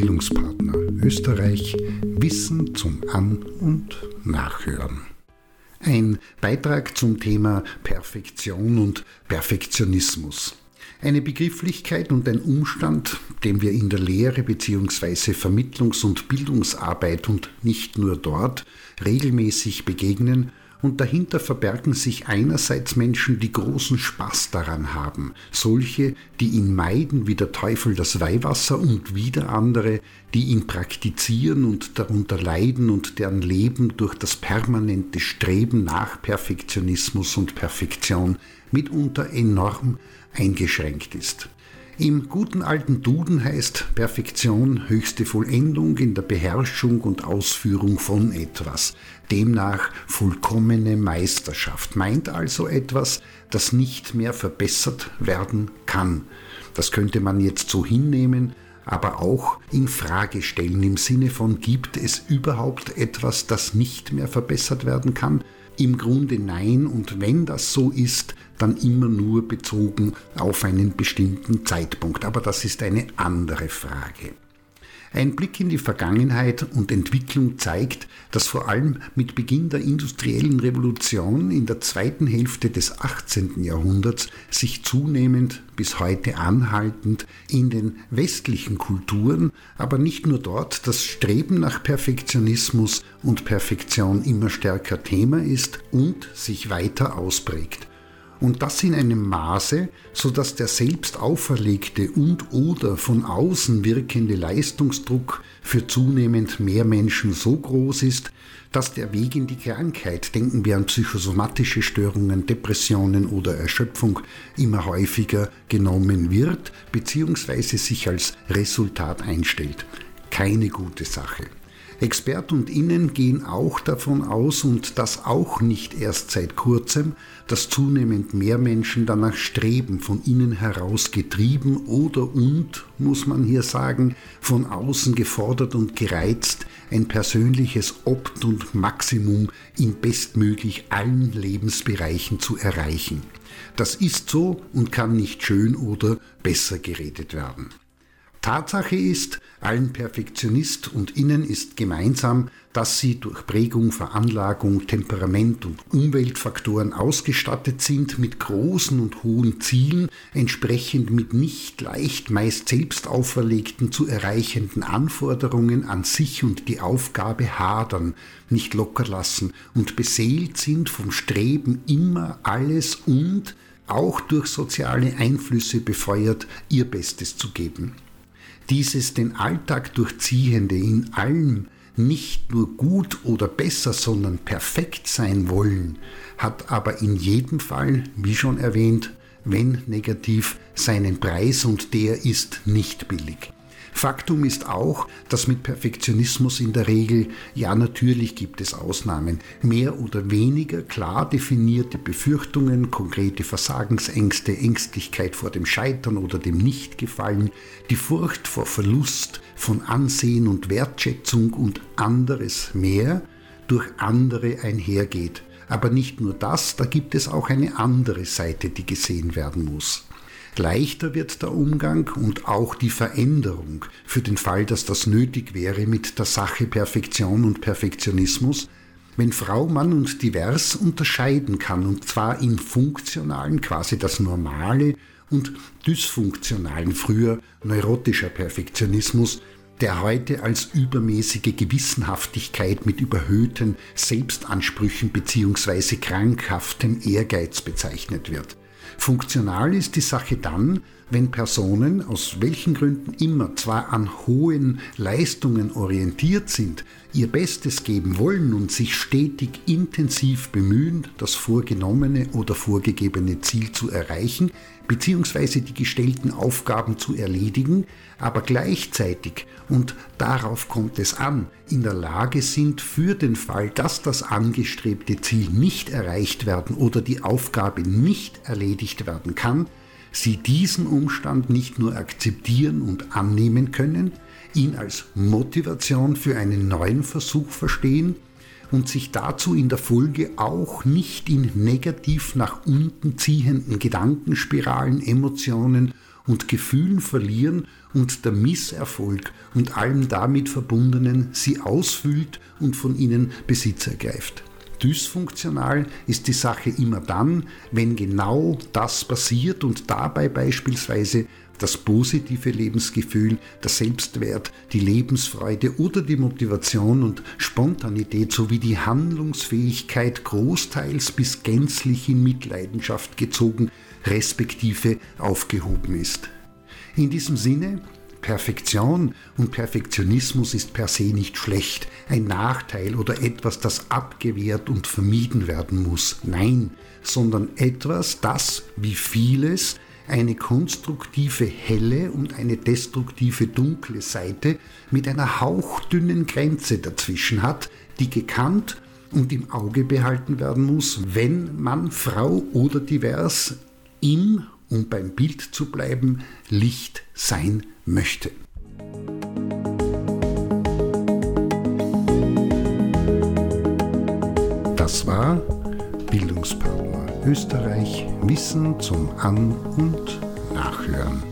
Bildungspartner Österreich Wissen zum An- und Nachhören. Ein Beitrag zum Thema Perfektion und Perfektionismus. Eine Begrifflichkeit und ein Umstand, dem wir in der Lehre bzw. Vermittlungs- und Bildungsarbeit und nicht nur dort regelmäßig begegnen und dahinter verbergen sich einerseits Menschen, die großen Spaß daran haben, solche, die ihn meiden wie der Teufel das Weihwasser und wieder andere, die ihn praktizieren und darunter leiden und deren Leben durch das permanente Streben nach Perfektionismus und Perfektion mitunter enorm eingeschränkt ist. Im guten alten Duden heißt Perfektion höchste Vollendung in der Beherrschung und Ausführung von etwas. Demnach vollkommene Meisterschaft. Meint also etwas, das nicht mehr verbessert werden kann. Das könnte man jetzt so hinnehmen, aber auch in Frage stellen im Sinne von gibt es überhaupt etwas, das nicht mehr verbessert werden kann? Im Grunde nein und wenn das so ist, dann immer nur bezogen auf einen bestimmten Zeitpunkt. Aber das ist eine andere Frage. Ein Blick in die Vergangenheit und Entwicklung zeigt, dass vor allem mit Beginn der industriellen Revolution in der zweiten Hälfte des 18. Jahrhunderts sich zunehmend bis heute anhaltend in den westlichen Kulturen, aber nicht nur dort, das Streben nach Perfektionismus und Perfektion immer stärker Thema ist und sich weiter ausprägt und das in einem Maße, so dass der selbst auferlegte und oder von außen wirkende Leistungsdruck für zunehmend mehr Menschen so groß ist, dass der Weg in die Krankheit, denken wir an psychosomatische Störungen, Depressionen oder Erschöpfung, immer häufiger genommen wird bzw. sich als Resultat einstellt. Keine gute Sache. Expert und Innen gehen auch davon aus, und das auch nicht erst seit kurzem, dass zunehmend mehr Menschen danach streben, von innen heraus getrieben oder und, muss man hier sagen, von außen gefordert und gereizt, ein persönliches Opt und Maximum in bestmöglich allen Lebensbereichen zu erreichen. Das ist so und kann nicht schön oder besser geredet werden. Tatsache ist, allen Perfektionist und Innen ist gemeinsam, dass sie durch Prägung, Veranlagung, Temperament und Umweltfaktoren ausgestattet sind mit großen und hohen Zielen, entsprechend mit nicht leicht meist selbst auferlegten zu erreichenden Anforderungen an sich und die Aufgabe hadern, nicht locker lassen und beseelt sind vom Streben immer alles und auch durch soziale Einflüsse befeuert, ihr Bestes zu geben. Dieses den Alltag durchziehende in allem nicht nur gut oder besser, sondern perfekt sein wollen, hat aber in jedem Fall, wie schon erwähnt, wenn negativ, seinen Preis und der ist nicht billig. Faktum ist auch, dass mit Perfektionismus in der Regel, ja natürlich gibt es Ausnahmen, mehr oder weniger klar definierte Befürchtungen, konkrete Versagensängste, Ängstlichkeit vor dem Scheitern oder dem Nichtgefallen, die Furcht vor Verlust von Ansehen und Wertschätzung und anderes mehr durch andere einhergeht. Aber nicht nur das, da gibt es auch eine andere Seite, die gesehen werden muss. Leichter wird der Umgang und auch die Veränderung für den Fall, dass das nötig wäre mit der Sache Perfektion und Perfektionismus, wenn Frau, Mann und divers unterscheiden kann, und zwar im funktionalen, quasi das Normale, und dysfunktionalen, früher neurotischer Perfektionismus, der heute als übermäßige Gewissenhaftigkeit mit überhöhten Selbstansprüchen bzw. krankhaftem Ehrgeiz bezeichnet wird. Funktional ist die Sache dann, wenn Personen, aus welchen Gründen immer, zwar an hohen Leistungen orientiert sind, ihr Bestes geben wollen und sich stetig intensiv bemühen, das vorgenommene oder vorgegebene Ziel zu erreichen, beziehungsweise die gestellten Aufgaben zu erledigen, aber gleichzeitig, und darauf kommt es an, in der Lage sind, für den Fall, dass das angestrebte Ziel nicht erreicht werden oder die Aufgabe nicht erledigt werden kann, sie diesen Umstand nicht nur akzeptieren und annehmen können, ihn als Motivation für einen neuen Versuch verstehen und sich dazu in der Folge auch nicht in negativ nach unten ziehenden Gedankenspiralen, Emotionen und Gefühlen verlieren und der Misserfolg und allem damit verbundenen sie ausfüllt und von ihnen Besitz ergreift. Dysfunktional ist die Sache immer dann, wenn genau das passiert und dabei beispielsweise das positive Lebensgefühl, der Selbstwert, die Lebensfreude oder die Motivation und Spontanität sowie die Handlungsfähigkeit großteils bis gänzlich in Mitleidenschaft gezogen, respektive aufgehoben ist. In diesem Sinne Perfektion und Perfektionismus ist per se nicht schlecht, ein Nachteil oder etwas, das abgewehrt und vermieden werden muss. Nein, sondern etwas, das, wie vieles, eine konstruktive helle und eine destruktive dunkle Seite mit einer hauchdünnen Grenze dazwischen hat, die gekannt und im Auge behalten werden muss, wenn man Frau oder divers im, um beim Bild zu bleiben, Licht sein möchte. Das war Bildungspartner Österreich Wissen zum An- und Nachhören.